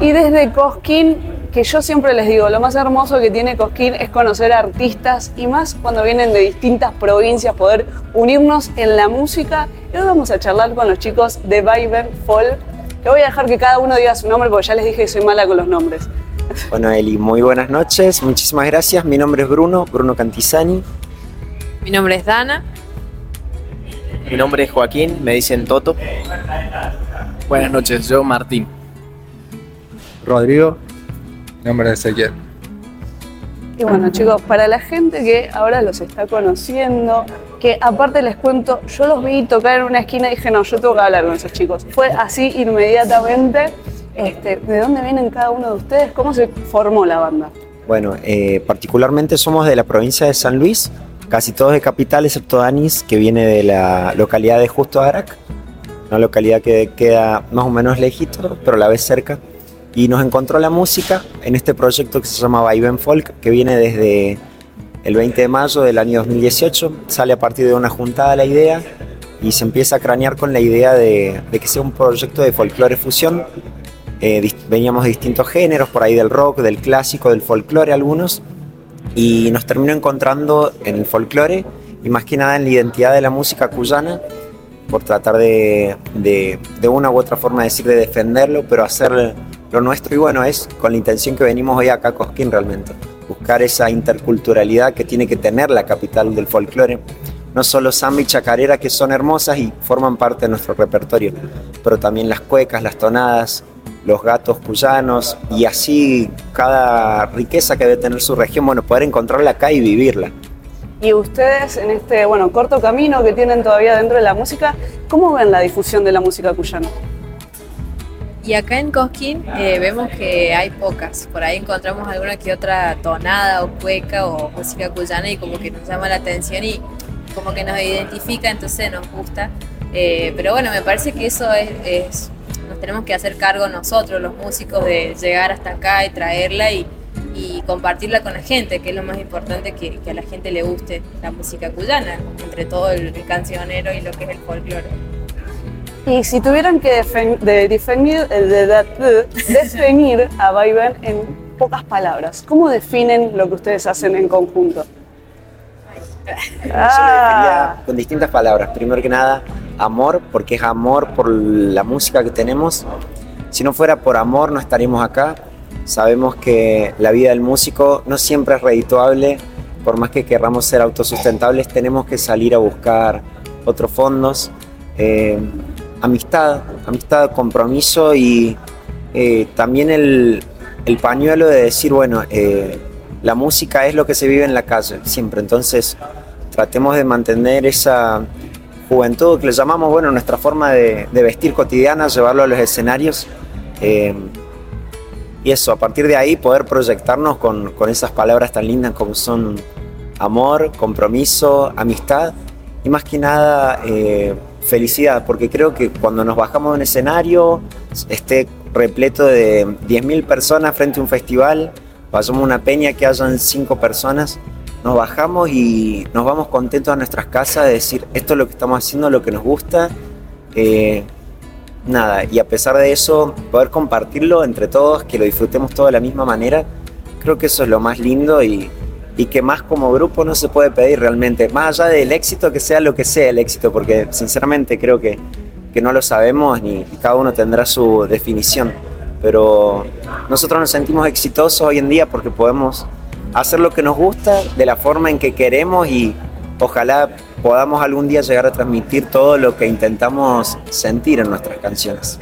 Y desde Cosquín, que yo siempre les digo, lo más hermoso que tiene Cosquín es conocer artistas y más cuando vienen de distintas provincias, poder unirnos en la música. Y hoy vamos a charlar con los chicos de Viber Folk. Le voy a dejar que cada uno diga su nombre porque ya les dije que soy mala con los nombres. Bueno, Eli, muy buenas noches, muchísimas gracias. Mi nombre es Bruno, Bruno Cantizani. Mi nombre es Dana. Mi nombre es Joaquín, me dicen Toto. Buenas noches, yo Martín. Rodrigo, mi nombre es Ezequiel. Y bueno chicos, para la gente que ahora los está conociendo, que aparte les cuento, yo los vi tocar en una esquina y dije, no, yo tengo que hablar con esos chicos. Fue así inmediatamente. Este, ¿De dónde vienen cada uno de ustedes? ¿Cómo se formó la banda? Bueno, eh, particularmente somos de la provincia de San Luis, casi todos de capital, excepto Danis, que viene de la localidad de Justo Arac, una localidad que queda más o menos lejito, pero a la vez cerca. Y nos encontró la música en este proyecto que se llama Viven Folk, que viene desde el 20 de mayo del año 2018. Sale a partir de una juntada la idea y se empieza a cranear con la idea de, de que sea un proyecto de folclore fusión. Eh, veníamos de distintos géneros, por ahí del rock, del clásico, del folclore algunos, y nos terminó encontrando en el folclore y más que nada en la identidad de la música cuyana, por tratar de, de, de una u otra forma decir de defenderlo, pero hacer lo nuestro y bueno, es con la intención que venimos hoy acá a Cosquín realmente, buscar esa interculturalidad que tiene que tener la capital del folclore. No solo samba y chacarera que son hermosas y forman parte de nuestro repertorio, pero también las cuecas, las tonadas, los gatos cuyanos y así cada riqueza que debe tener su región, bueno, poder encontrarla acá y vivirla. Y ustedes en este, bueno, corto camino que tienen todavía dentro de la música, ¿cómo ven la difusión de la música cuyana? Y acá en Cosquín eh, vemos que hay pocas. Por ahí encontramos alguna que otra tonada o cueca o música cuyana y como que nos llama la atención y como que nos identifica, entonces nos gusta. Eh, pero bueno, me parece que eso es, es, nos tenemos que hacer cargo nosotros, los músicos, de llegar hasta acá y traerla y, y compartirla con la gente, que es lo más importante que, a la gente le guste la música cuyana, entre todo el, el cancionero y lo que es el folclore. Y si tuvieran que de definir, de, de, definir a Viven en pocas palabras, ¿cómo definen lo que ustedes hacen en conjunto? Yo lo definiría con distintas palabras. Primero que nada, amor, porque es amor por la música que tenemos. Si no fuera por amor, no estaríamos acá. Sabemos que la vida del músico no siempre es redituable. Por más que querramos ser autosustentables, tenemos que salir a buscar otros fondos. Eh, amistad, amistad, compromiso y eh, también el, el, pañuelo de decir, bueno, eh, la música es lo que se vive en la calle, siempre. Entonces, tratemos de mantener esa juventud que le llamamos, bueno, nuestra forma de, vestir cotidiana, llevarlo a los escenarios. Eh, y eso, a partir de ahí poder proyectarnos con, con esas palabras tan lindas como son amor, compromiso, amistad y más que nada felicidad, porque creo que cuando nos bajamos de un escenario, esté repleto de 10.000 personas frente a un festival, pasamos una peña que hayan 5 personas, nos bajamos y nos vamos contentos a nuestras casas de decir, esto es lo que estamos haciendo, lo que nos gusta. Eh, nada, y a pesar de eso, poder compartirlo entre todos, que lo disfrutemos todos de la misma manera, creo que eso es lo más lindo y, y que más como grupo no se puede pedir realmente, más allá del éxito, que sea lo que sea el éxito, porque sinceramente creo que, que no lo sabemos ni cada uno tendrá su definición, pero nosotros nos sentimos exitosos hoy en día porque podemos hacer lo que nos gusta de la forma en que queremos y ojalá podamos algún día llegar a transmitir todo lo que intentamos sentir en nuestras canciones.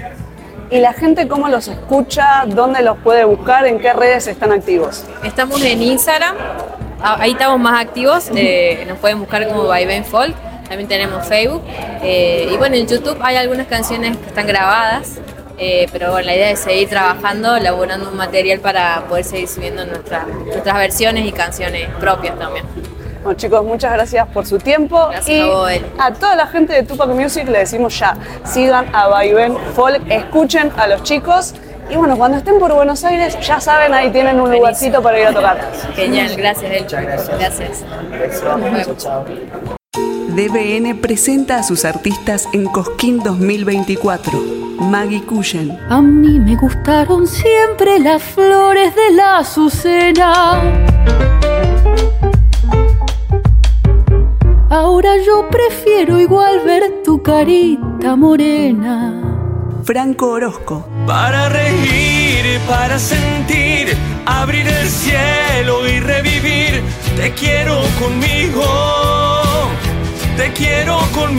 ¿Y la gente cómo los escucha? ¿Dónde los puede buscar? ¿En qué redes están activos? Estamos en Instagram, ahí estamos más activos, eh, nos pueden buscar como By Folk, también tenemos Facebook, eh, y bueno, en YouTube hay algunas canciones que están grabadas, eh, pero bueno, la idea es seguir trabajando, elaborando un material para poder seguir subiendo nuestra, nuestras versiones y canciones propias también. Bueno, chicos, muchas gracias por su tiempo. Gracias y a vos, a toda la gente de Tupac Music le decimos ya, sigan a Vaivén Folk, escuchen a los chicos. Y bueno, cuando estén por Buenos Aires, ya saben, ahí tienen un lugarcito para ir a tocar. Genial, gracias, Elcho. Gracias. gracias. DBN presenta a sus artistas en Cosquín 2024 Maggie Cushen. A mí me gustaron siempre las flores de la azucena. Ahora yo prefiero igual ver tu carita morena. Franco Orozco. Para reír, para sentir, abrir el cielo y revivir. Te quiero conmigo, te quiero conmigo.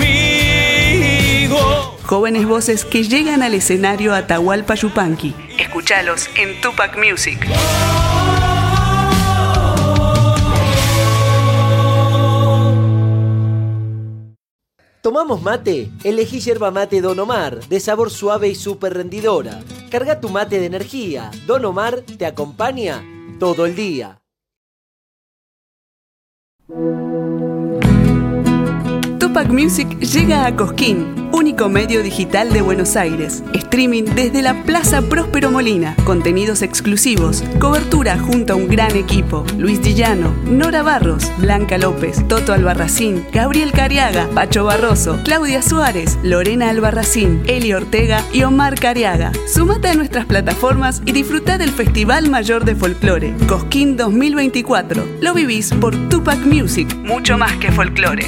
Jóvenes voces que llegan al escenario Atahualpa Yupanqui. Escuchalos en Tupac Music. ¿Tomamos mate? Elegí yerba mate Don Omar, de sabor suave y súper rendidora. Carga tu mate de energía. Don Omar te acompaña todo el día. Tupac Music llega a Cosquín, único medio digital de Buenos Aires. Streaming desde la Plaza Próspero Molina. Contenidos exclusivos. Cobertura junto a un gran equipo. Luis Dillano, Nora Barros, Blanca López, Toto Albarracín, Gabriel Cariaga, Pacho Barroso, Claudia Suárez, Lorena Albarracín, Eli Ortega y Omar Cariaga. Sumate a nuestras plataformas y disfruta del Festival Mayor de Folclore, Cosquín 2024. Lo vivís por Tupac Music, mucho más que folclore.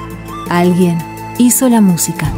Alguien hizo la música.